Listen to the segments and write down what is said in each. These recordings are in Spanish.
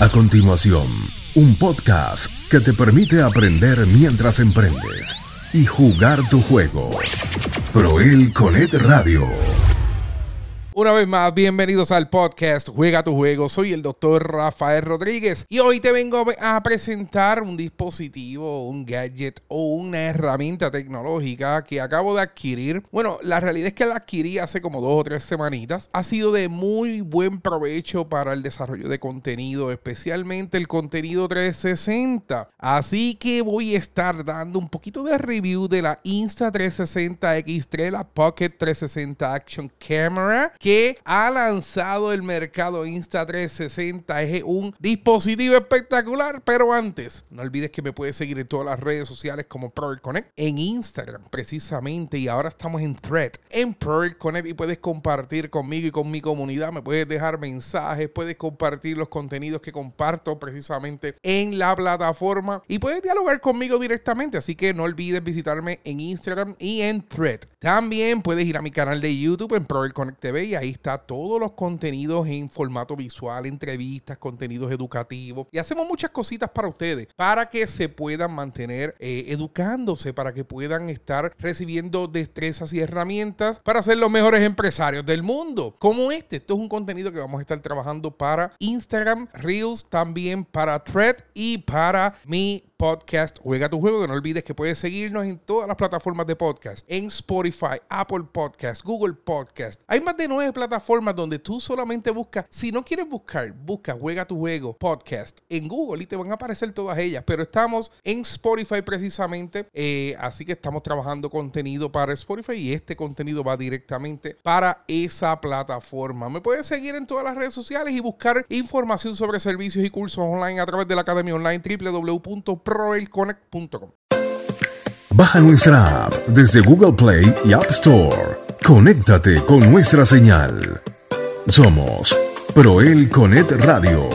A continuación, un podcast que te permite aprender mientras emprendes y jugar tu juego. Proel Conet Radio. Una vez más, bienvenidos al podcast Juega tu juego. Soy el doctor Rafael Rodríguez y hoy te vengo a presentar un dispositivo, un gadget o una herramienta tecnológica que acabo de adquirir. Bueno, la realidad es que la adquirí hace como dos o tres semanitas. Ha sido de muy buen provecho para el desarrollo de contenido, especialmente el contenido 360. Así que voy a estar dando un poquito de review de la Insta360 X3, la Pocket 360 Action Camera que ha lanzado el mercado Insta360. Es un dispositivo espectacular, pero antes, no olvides que me puedes seguir en todas las redes sociales como Proel Connect, en Instagram precisamente, y ahora estamos en Thread, en Proel Connect, y puedes compartir conmigo y con mi comunidad. Me puedes dejar mensajes, puedes compartir los contenidos que comparto precisamente en la plataforma y puedes dialogar conmigo directamente. Así que no olvides visitarme en Instagram y en Thread. También puedes ir a mi canal de YouTube en Proel Connect TV ahí está todos los contenidos en formato visual, entrevistas, contenidos educativos y hacemos muchas cositas para ustedes, para que se puedan mantener eh, educándose, para que puedan estar recibiendo destrezas y herramientas para ser los mejores empresarios del mundo. Como este, esto es un contenido que vamos a estar trabajando para Instagram, Reels, también para Thread y para mi podcast Juega tu juego. Que no olvides que puedes seguirnos en todas las plataformas de podcast. En Spotify, Apple Podcast, Google Podcast. Hay más de nueve plataformas donde tú solamente buscas. Si no quieres buscar, busca Juega tu juego podcast en Google y te van a aparecer todas ellas. Pero estamos en Spotify precisamente. Eh, así que estamos trabajando contenido para Spotify y este contenido va directamente para esa plataforma. Me puedes seguir en todas las redes sociales y buscar información sobre servicios y cursos online a través de la academia online www proelconnect.com. Baja nuestra app desde Google Play y App Store. Conéctate con nuestra señal. Somos Proel Connect Radio.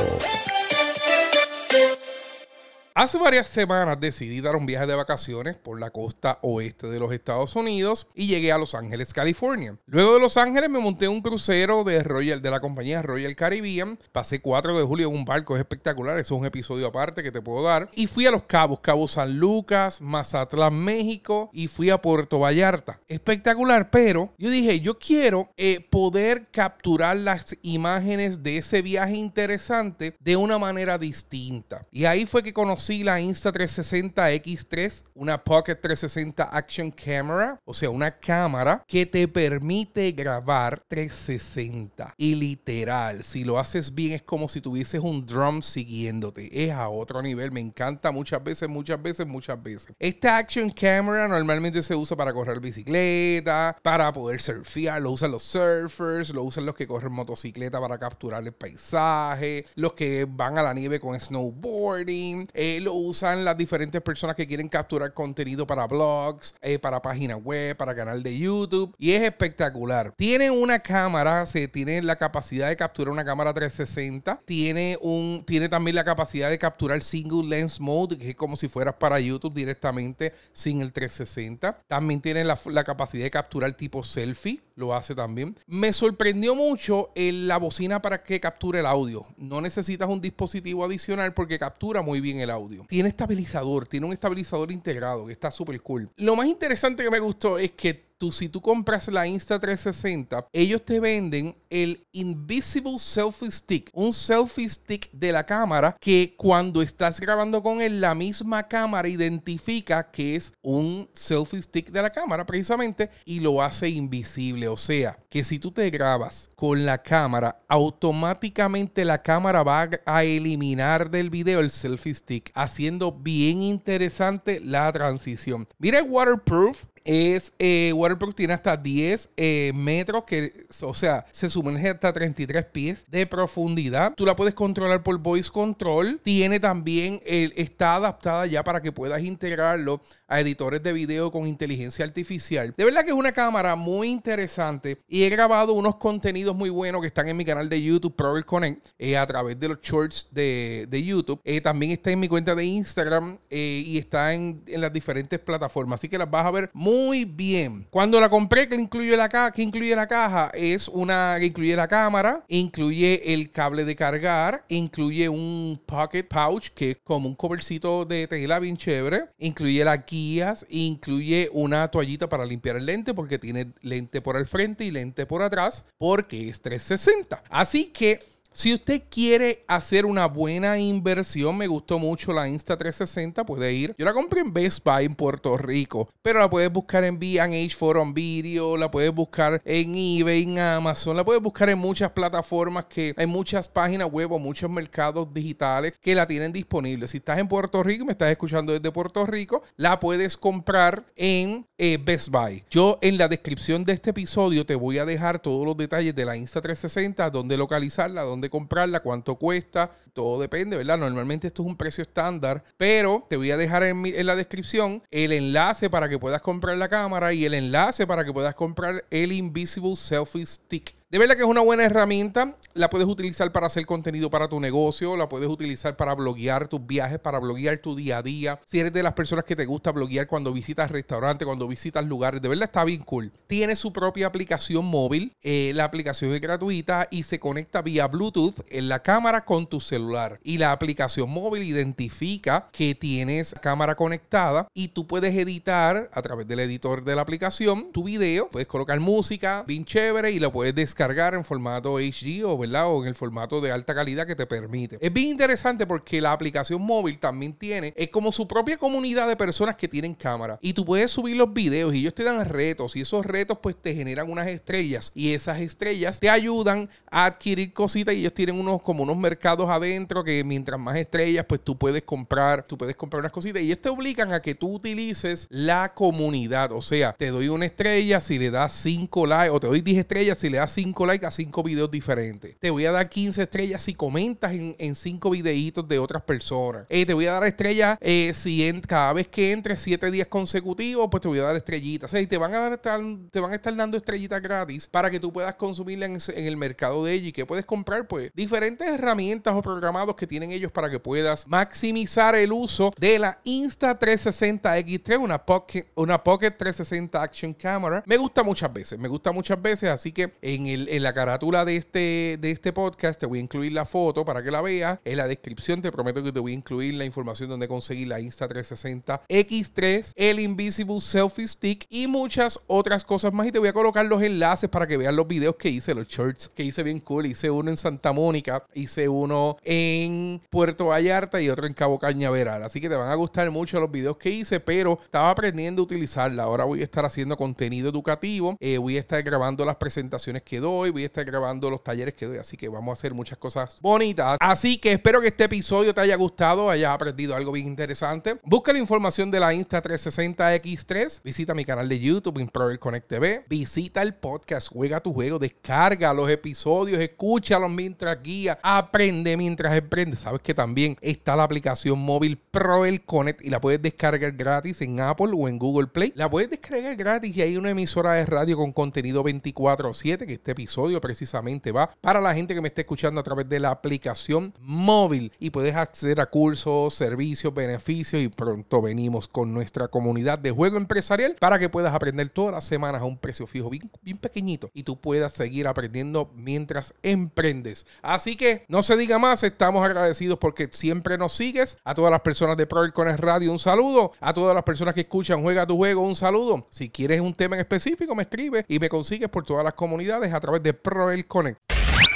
Hace varias semanas decidí dar un viaje de vacaciones por la costa oeste de los Estados Unidos y llegué a Los Ángeles, California. Luego de Los Ángeles me monté un crucero de Royal de la compañía Royal Caribbean. Pasé 4 de julio en un barco, es espectacular, eso es un episodio aparte que te puedo dar. Y fui a Los Cabos, Cabo San Lucas, Mazatlán, México y fui a Puerto Vallarta. Espectacular, pero yo dije, yo quiero eh, poder capturar las imágenes de ese viaje interesante de una manera distinta. Y ahí fue que conocí la Insta360 X3, una Pocket 360 Action Camera, o sea, una cámara que te permite grabar 360. Y literal, si lo haces bien es como si tuvieses un drum siguiéndote. Es a otro nivel, me encanta muchas veces, muchas veces, muchas veces. Esta Action Camera normalmente se usa para correr bicicleta, para poder surfear, lo usan los surfers, lo usan los que corren motocicleta para capturar el paisaje, los que van a la nieve con snowboarding. Eh, lo usan las diferentes personas que quieren capturar contenido para blogs, eh, para páginas web, para canal de YouTube. Y es espectacular. Tiene una cámara, se tiene la capacidad de capturar una cámara 360. Tiene, un, tiene también la capacidad de capturar single lens mode, que es como si fueras para YouTube directamente sin el 360. También tiene la, la capacidad de capturar tipo selfie, lo hace también. Me sorprendió mucho la bocina para que capture el audio. No necesitas un dispositivo adicional porque captura muy bien el audio. Tiene estabilizador, tiene un estabilizador integrado que está súper cool. Lo más interesante que me gustó es que tú, si tú compras la Insta360, ellos te venden el Invisible Selfie Stick, un selfie stick de la cámara que cuando estás grabando con él, la misma cámara identifica que es un selfie stick de la cámara precisamente y lo hace invisible. O sea, que si tú te grabas con la cámara, automáticamente la cámara va a eliminar del video el selfie stick, haciendo bien interesante la transición. Mira waterproof, es eh, waterproof, tiene hasta 10 eh, metros, que, o sea, se sumerge hasta 33 pies de profundidad. Tú la puedes controlar por voice control. Tiene también, está adaptada ya para que puedas integrarlo a editores de video con inteligencia artificial. De verdad que es una cámara muy interesante y he grabado unos contenidos muy buenos que están en mi canal de YouTube, Proel Connect, eh, a través de los shorts de, de YouTube. también está en mi cuenta de Instagram y está en, en las diferentes plataformas. Así que las vas a ver muy muy bien. Cuando la compré, ¿qué incluye la caja? ¿Qué incluye la caja? Es una que incluye la cámara, incluye el cable de cargar, incluye un pocket pouch que es como un covercito de tela bien chévere, incluye las guías, incluye una toallita para limpiar el lente porque tiene lente por el frente y lente por atrás porque es 360. Así que si usted quiere hacer una buena inversión, me gustó mucho la Insta360, puede ir. Yo la compré en Best Buy en Puerto Rico, pero la puedes buscar en B&H Forum Video, la puedes buscar en eBay, en Amazon, la puedes buscar en muchas plataformas que hay muchas páginas web o muchos mercados digitales que la tienen disponible. Si estás en Puerto Rico y me estás escuchando desde Puerto Rico, la puedes comprar en eh, Best Buy. Yo en la descripción de este episodio te voy a dejar todos los detalles de la Insta360, dónde localizarla, dónde comprarla, cuánto cuesta, todo depende, ¿verdad? Normalmente esto es un precio estándar, pero te voy a dejar en, en la descripción el enlace para que puedas comprar la cámara y el enlace para que puedas comprar el Invisible Selfie Stick. De verdad que es una buena herramienta. La puedes utilizar para hacer contenido para tu negocio, la puedes utilizar para bloguear tus viajes, para bloguear tu día a día. Si eres de las personas que te gusta bloguear cuando visitas restaurantes, cuando visitas lugares, de verdad está bien cool. Tiene su propia aplicación móvil. Eh, la aplicación es gratuita y se conecta vía Bluetooth en la cámara con tu celular. Y la aplicación móvil identifica que tienes cámara conectada y tú puedes editar a través del editor de la aplicación tu video. Puedes colocar música bien chévere y lo puedes descargar cargar en formato HD o, ¿verdad? o en el formato de alta calidad que te permite. Es bien interesante porque la aplicación móvil también tiene, es como su propia comunidad de personas que tienen cámara. Y tú puedes subir los videos y ellos te dan retos y esos retos pues te generan unas estrellas y esas estrellas te ayudan a adquirir cositas y ellos tienen unos como unos mercados adentro que mientras más estrellas pues tú puedes comprar, tú puedes comprar unas cositas y ellos te obligan a que tú utilices la comunidad. O sea, te doy una estrella si le das 5 likes o te doy 10 estrellas si le das 5 5 likes a 5 videos diferentes. Te voy a dar 15 estrellas si comentas en 5 videitos de otras personas. Eh, te voy a dar estrellas eh, si cada vez que entres 7 días consecutivos, pues te voy a dar estrellitas. O sea, te van a dar, te van a estar dando estrellitas gratis para que tú puedas consumirla en, el mercado de ellos y que puedes comprar pues diferentes herramientas o programados que tienen ellos para que puedas maximizar el uso de la Insta360 X3, una Pocket, una Pocket 360 Action Camera. Me gusta muchas veces, me gusta muchas veces, así que en el en la carátula de este, de este podcast te voy a incluir la foto para que la veas. En la descripción te prometo que te voy a incluir la información donde conseguir la Insta360 X3, el Invisible Selfie Stick y muchas otras cosas más. Y te voy a colocar los enlaces para que veas los videos que hice, los shorts que hice bien cool. Hice uno en Santa Mónica, hice uno en Puerto Vallarta y otro en Cabo Cañaveral. Así que te van a gustar mucho los videos que hice, pero estaba aprendiendo a utilizarla. Ahora voy a estar haciendo contenido educativo. Eh, voy a estar grabando las presentaciones que doy hoy, voy a estar grabando los talleres que doy, así que vamos a hacer muchas cosas bonitas. Así que espero que este episodio te haya gustado, hayas aprendido algo bien interesante. Busca la información de la Insta360X3, visita mi canal de YouTube, Improver Connect TV, visita el podcast, juega tu juego, descarga los episodios, escúchalos mientras guía, aprende mientras aprendes. Sabes que también está la aplicación móvil Proel Connect y la puedes descargar gratis en Apple o en Google Play. La puedes descargar gratis y hay una emisora de radio con contenido 24/7 que este episodio precisamente va para la gente que me está escuchando a través de la aplicación móvil y puedes acceder a cursos, servicios, beneficios y pronto venimos con nuestra comunidad de juego empresarial para que puedas aprender todas las semanas a un precio fijo bien, pequeñito y tú puedas seguir aprendiendo mientras emprendes. Así que no se diga más, estamos agradecidos porque siempre nos sigues. A todas las personas de ProErcones Radio un saludo. A todas las personas que escuchan Juega tu Juego un saludo. Si quieres un tema en específico me escribes y me consigues por todas las comunidades a través de Proel Connect.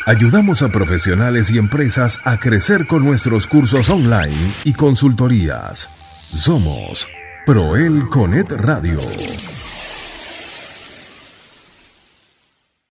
Ayudamos a profesionales y empresas a crecer con nuestros cursos online y consultorías. Somos Proel Connect Radio.